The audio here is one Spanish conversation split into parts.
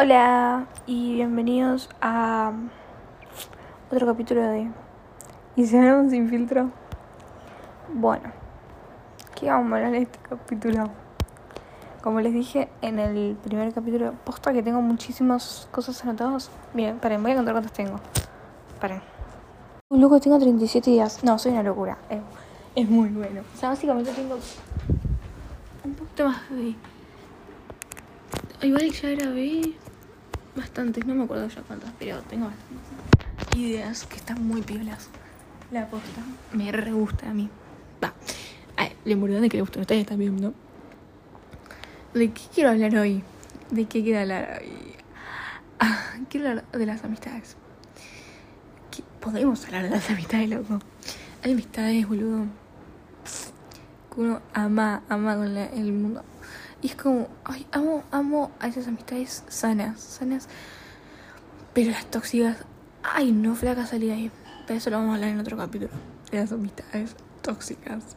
Hola y bienvenidos a otro capítulo de ¿Y hablamos sin filtro? Bueno, ¿qué vamos a hablar en este capítulo? Como les dije en el primer capítulo, posta que tengo muchísimas cosas anotadas. Miren, paren, voy a contar cuántas tengo. Paren. Un loco, tengo 37 días. No, soy una locura. Es, es muy bueno. O sea, básicamente tengo un poquito más de Igual ya grabé bastantes, no me acuerdo ya cuántas, pero tengo bastantes ideas que están muy piolas. La posta me re gusta a mí. Va. Lo importante que le gusta, ustedes están viendo. ¿De qué quiero hablar hoy? ¿De qué quiero hablar hoy? Ah, quiero hablar de las amistades. Podemos hablar de las amistades, loco. Hay amistades, boludo. Que uno ama, ama con la- el mundo. Y es como, ay, amo, amo a esas amistades sanas, sanas. Pero las tóxicas, ay, no, flaca salida ahí. Pero eso lo vamos a hablar en otro capítulo. De las amistades tóxicas.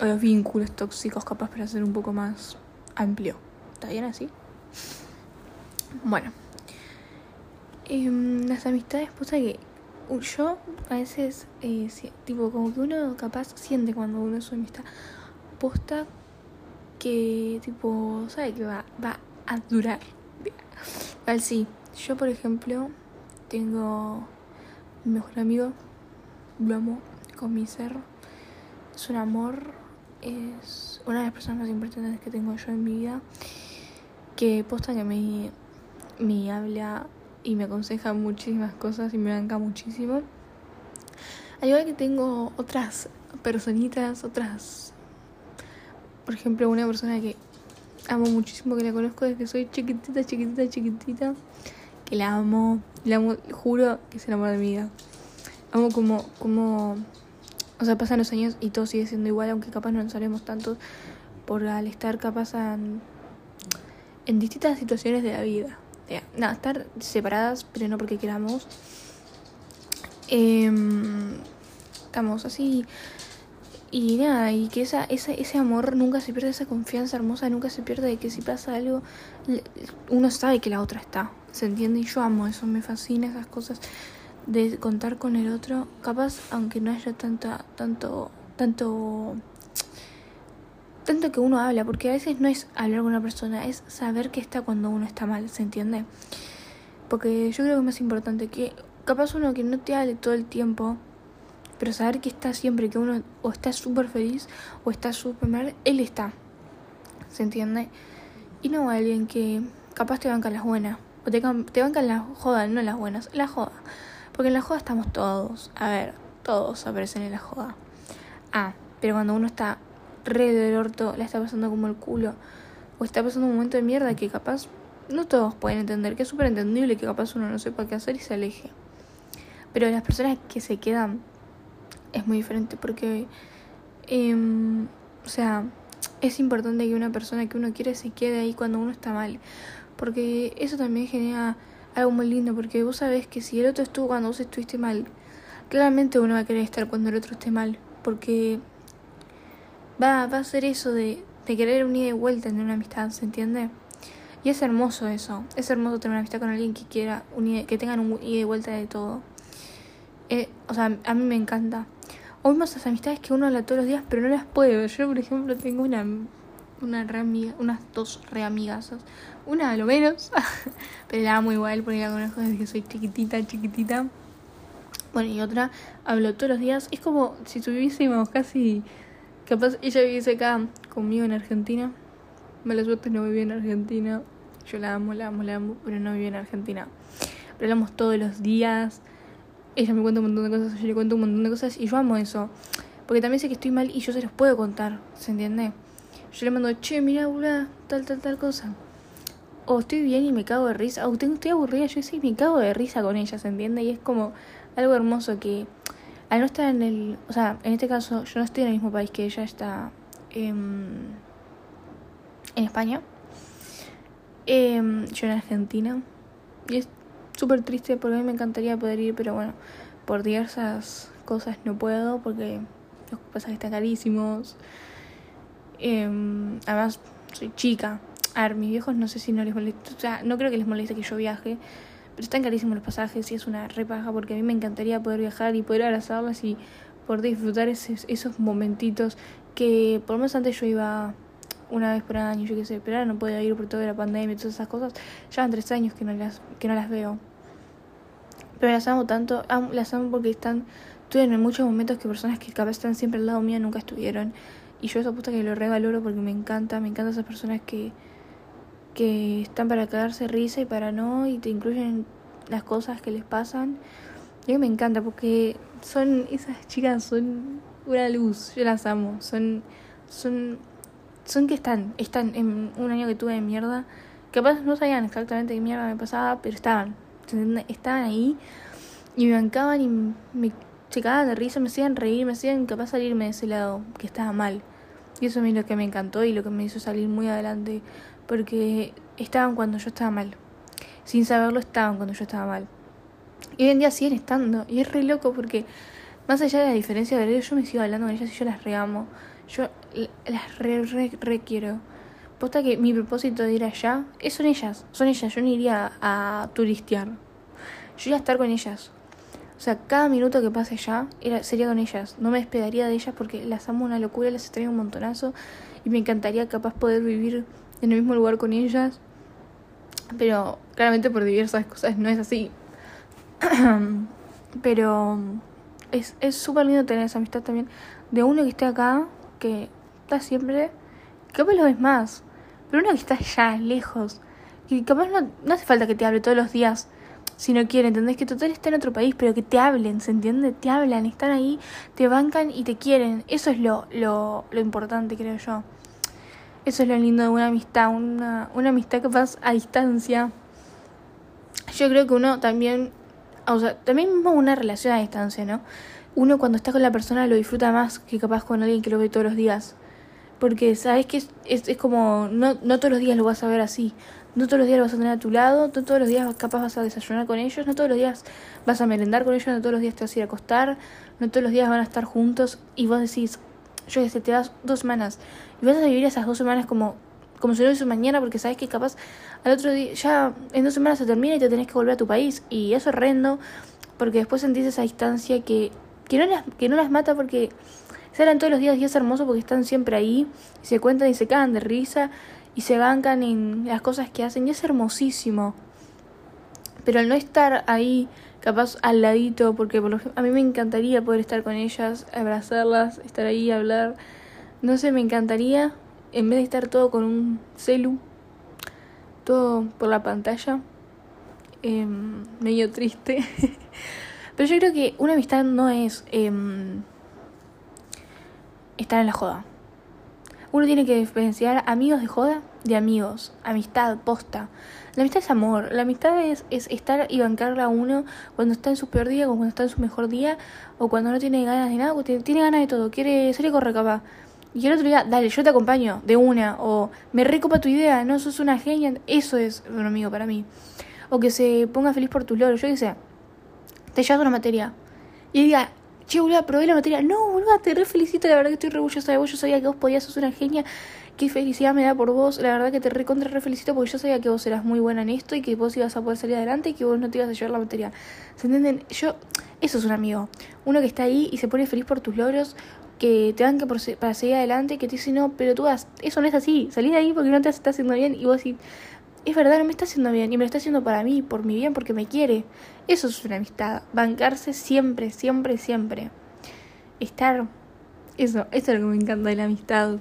O los vínculos tóxicos, capaz para ser un poco más amplio. ¿Está bien así? Bueno. Em, las amistades, pasa que yo a veces, eh, tipo, como que uno capaz siente cuando uno es su amistad. Posta que tipo sabe que va, va a durar. Igual sí, yo por ejemplo tengo mi mejor amigo, lo amo con mi ser. Es un amor, es una de las personas más importantes que tengo yo en mi vida. Que posta que me, me habla y me aconseja muchísimas cosas y me banca muchísimo. Al igual que tengo otras personitas, otras por ejemplo, una persona que amo muchísimo, que la conozco desde que soy chiquitita, chiquitita, chiquitita, que la amo, la amo, juro que es el amor de mi vida. Amo como, como, o sea, pasan los años y todo sigue siendo igual, aunque capaz no nos haremos tanto por al estar capaz en, en distintas situaciones de la vida. Nada, estar separadas, pero no porque queramos. Em, estamos así y nada, y que esa, esa, ese amor nunca se pierde, esa confianza hermosa nunca se pierde de que si pasa algo, uno sabe que la otra está. ¿Se entiende? Y yo amo eso, me fascina esas cosas de contar con el otro. Capaz, aunque no haya tanta, tanto, tanto, tanto que uno habla, porque a veces no es hablar con una persona, es saber que está cuando uno está mal, ¿se entiende? Porque yo creo que es más importante que capaz uno que no te hable todo el tiempo, pero saber que está siempre, que uno o está súper feliz o está súper mal, él está. ¿Se entiende? Y no alguien que capaz te banca las buenas. O te, te bancan las jodas, no las buenas, la joda. Porque en la joda estamos todos. A ver, todos aparecen en la joda. Ah, pero cuando uno está re del orto, la está pasando como el culo. O está pasando un momento de mierda que capaz no todos pueden entender. Que es súper entendible que capaz uno no sepa qué hacer y se aleje. Pero las personas que se quedan es muy diferente porque, em, o sea, es importante que una persona que uno quiere se quede ahí cuando uno está mal. Porque eso también genera algo muy lindo, porque vos sabés que si el otro estuvo cuando vos estuviste mal, claramente uno va a querer estar cuando el otro esté mal. Porque va, va a ser eso de, de querer un ida y vuelta en una amistad, ¿se entiende? Y es hermoso eso. Es hermoso tener una amistad con alguien que quiera un ida- que tengan un ida y vuelta de todo. Eh, o sea, a mí me encanta. O vemos esas amistades que uno habla todos los días, pero no las puede ver. Yo, por ejemplo, tengo una, una re amiga, unas dos re. Una a lo menos, pero la amo igual porque la conozco desde que soy chiquitita, chiquitita. Bueno, y otra, hablo todos los días. Es como si tuviésemos casi. Capaz ella viviese acá conmigo en Argentina. Mala suerte no vive en Argentina. Yo la amo, la amo, la amo, pero no vive en Argentina. Pero hablamos todos los días. Ella me cuenta un montón de cosas, yo le cuento un montón de cosas y yo amo eso. Porque también sé que estoy mal y yo se los puedo contar, ¿se entiende? Yo le mando, che, mira, boluda, tal, tal, tal cosa. O estoy bien y me cago de risa. O estoy aburrida, yo sí me cago de risa con ella, ¿se entiende? Y es como algo hermoso que al no estar en el... O sea, en este caso yo no estoy en el mismo país que ella, está em, en España. Em, yo en Argentina. Y es súper triste porque a mí me encantaría poder ir, pero bueno, por diversas cosas no puedo porque los pasajes están carísimos. Em, además, soy chica. A ver, mis viejos no sé si no les molesta. O sea, no creo que les moleste que yo viaje. Pero están carísimos los pasajes y es una repaja porque a mí me encantaría poder viajar y poder abrazarlas y poder disfrutar esos momentitos que por lo menos antes yo iba una vez por año, yo qué sé, pero ahora no puedo ir por toda la pandemia y todas esas cosas. Ya van tres años que no las, que no las veo. Pero las amo tanto, las amo porque están, tuvieron en muchos momentos que personas que capaz están siempre al lado mío nunca estuvieron. Y yo esa puta que lo regaloro porque me encanta, me encantan esas personas que, que están para quedarse risa y para no, y te incluyen las cosas que les pasan. Y a mí me encanta porque son, esas chicas son una luz, yo las amo, son, son, son que están, están en un año que tuve de mierda, capaz no sabían exactamente qué mierda me pasaba, pero estaban, estaban ahí y me bancaban y me checaban de risa, me hacían reír, me hacían capaz salirme de ese lado que estaba mal. Y eso es lo que me encantó y lo que me hizo salir muy adelante, porque estaban cuando yo estaba mal. Sin saberlo estaban cuando yo estaba mal. Y hoy en día siguen estando. Y es re loco porque, más allá de la diferencia de ellos, yo me sigo hablando con ellas y yo las reamo. Yo las re, re, quiero. Posta que mi propósito de ir allá es son ellas. Son ellas. Yo no iría a turistear. Yo iría a estar con ellas. O sea, cada minuto que pase allá era, sería con ellas. No me despedaría de ellas porque las amo una locura, las extraño un montonazo. Y me encantaría capaz poder vivir en el mismo lugar con ellas. Pero claramente por diversas cosas no es así. Pero es súper lindo tener esa amistad también de uno que esté acá, que está siempre, capaz lo ves más, pero uno que está allá, lejos, y capaz no, no hace falta que te hable todos los días si no quiere, ¿entendés? Que total está en otro país, pero que te hablen, ¿se entiende? Te hablan, están ahí, te bancan y te quieren. Eso es lo, lo, lo importante, creo yo. Eso es lo lindo de una amistad, una, una amistad capaz a distancia. Yo creo que uno también o sea, también mismo una relación a distancia, ¿no? Uno cuando está con la persona lo disfruta más que capaz con alguien que lo ve todos los días. Porque sabes que es, es, como, no, no todos los días lo vas a ver así. No todos los días lo vas a tener a tu lado, no todos los días capaz vas a desayunar con ellos, no todos los días vas a merendar con ellos, no todos los días te vas a ir a acostar, no todos los días van a estar juntos y vos decís, yo que sé, te das dos semanas y vas a vivir esas dos semanas como como si no hizo mañana, porque sabes que capaz al otro día, ya en dos semanas se termina y te tenés que volver a tu país. Y eso es horrendo, porque después sentís esa distancia que, que, no, las, que no las mata porque salen todos los días y es hermoso porque están siempre ahí, y se cuentan y se cagan de risa, y se bancan en las cosas que hacen, y es hermosísimo. Pero al no estar ahí, capaz al ladito, porque por a mí me encantaría poder estar con ellas, abrazarlas, estar ahí, hablar. No sé, me encantaría, en vez de estar todo con un celu, todo por la pantalla, em, medio triste. Pero yo creo que una amistad no es em, estar en la joda. Uno tiene que diferenciar amigos de joda de amigos, amistad, posta. La amistad es amor, la amistad es, es estar y bancarla a uno cuando está en su peor día, o cuando está en su mejor día, o cuando no tiene ganas de nada, o tiene ganas de todo, quiere salir a correr. Y el otro día, dale, yo te acompaño de una. O me recopa tu idea, no sos una genia. Eso es un amigo para mí. O que se ponga feliz por tus logros. Yo qué sé, te llevas una materia. Y diga, che, boludo, probé la materia. No, boludo, te re felicito. La verdad que estoy re orgullosa de vos. Yo sabía que vos podías, sos una genia. Qué felicidad me da por vos. La verdad que te re contra re felicito porque yo sabía que vos eras muy buena en esto y que vos ibas a poder salir adelante y que vos no te ibas a llevar la materia. ¿Se entienden? Yo, eso es un amigo. Uno que está ahí y se pone feliz por tus logros que te dan que para seguir adelante, que te dicen, no, pero tú vas, eso no es así, salí de ahí porque no te está haciendo bien y vos decís, es verdad, no me está haciendo bien y me lo está haciendo para mí, por mi bien, porque me quiere. Eso es una amistad, bancarse siempre, siempre, siempre. Estar, eso, eso es lo que me encanta de la amistad.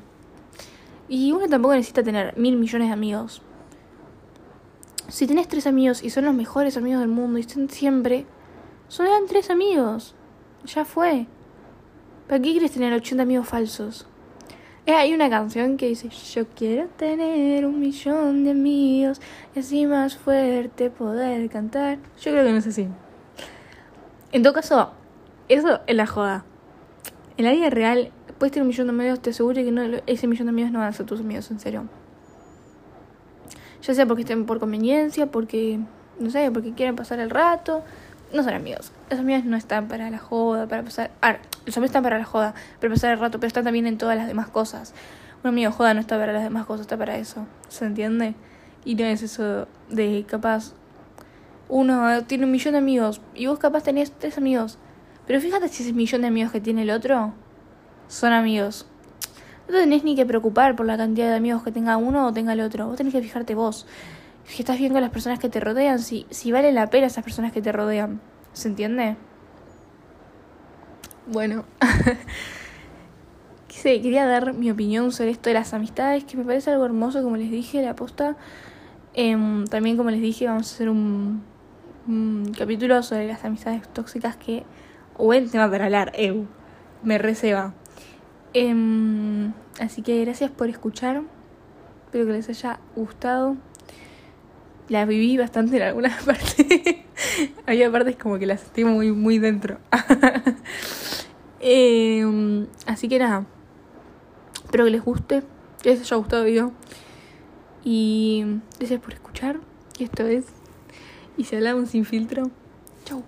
Y uno tampoco necesita tener mil millones de amigos. Si tenés tres amigos y son los mejores amigos del mundo y están siempre, son tres amigos. Ya fue. ¿Para qué quieres tener 80 amigos falsos? Hay una canción que dice, yo quiero tener un millón de amigos y así más fuerte poder cantar. Yo creo que no es así. En todo caso, eso es la joda. En la vida real, puedes tener un millón de amigos, te aseguro que no, ese millón de amigos no van a ser tus amigos, en serio. Ya sea porque estén por conveniencia, porque, no sé, porque quieren pasar el rato, no son amigos. Los amigos no están para la joda, para pasar. Ah, los amigos están para la joda, para pasar el rato, pero están también en todas las demás cosas. un amigo joda no está para las demás cosas, está para eso. ¿Se entiende? Y no es eso de capaz. Uno tiene un millón de amigos y vos capaz tenés tres amigos. Pero fíjate si ese millón de amigos que tiene el otro son amigos. No te tenés ni que preocupar por la cantidad de amigos que tenga uno o tenga el otro. Vos tenés que fijarte vos. Que estás viendo a las personas que te rodean, si, si valen la pena esas personas que te rodean. ¿Se entiende? Bueno. quería dar mi opinión sobre esto de las amistades, que me parece algo hermoso, como les dije, la posta. Em, también, como les dije, vamos a hacer un, capítulo sobre las amistades tóxicas que. Buen tema para hablar, eu. Me receba. Em, así que gracias por escuchar. Espero que les haya gustado. La viví bastante en algunas partes. Había partes como que las sentí muy, muy dentro. Em, así que nada. Espero que les guste, que les haya gustado el video. Y gracias por escuchar. Y esto es. Y se hablamos sin filtro. Chau.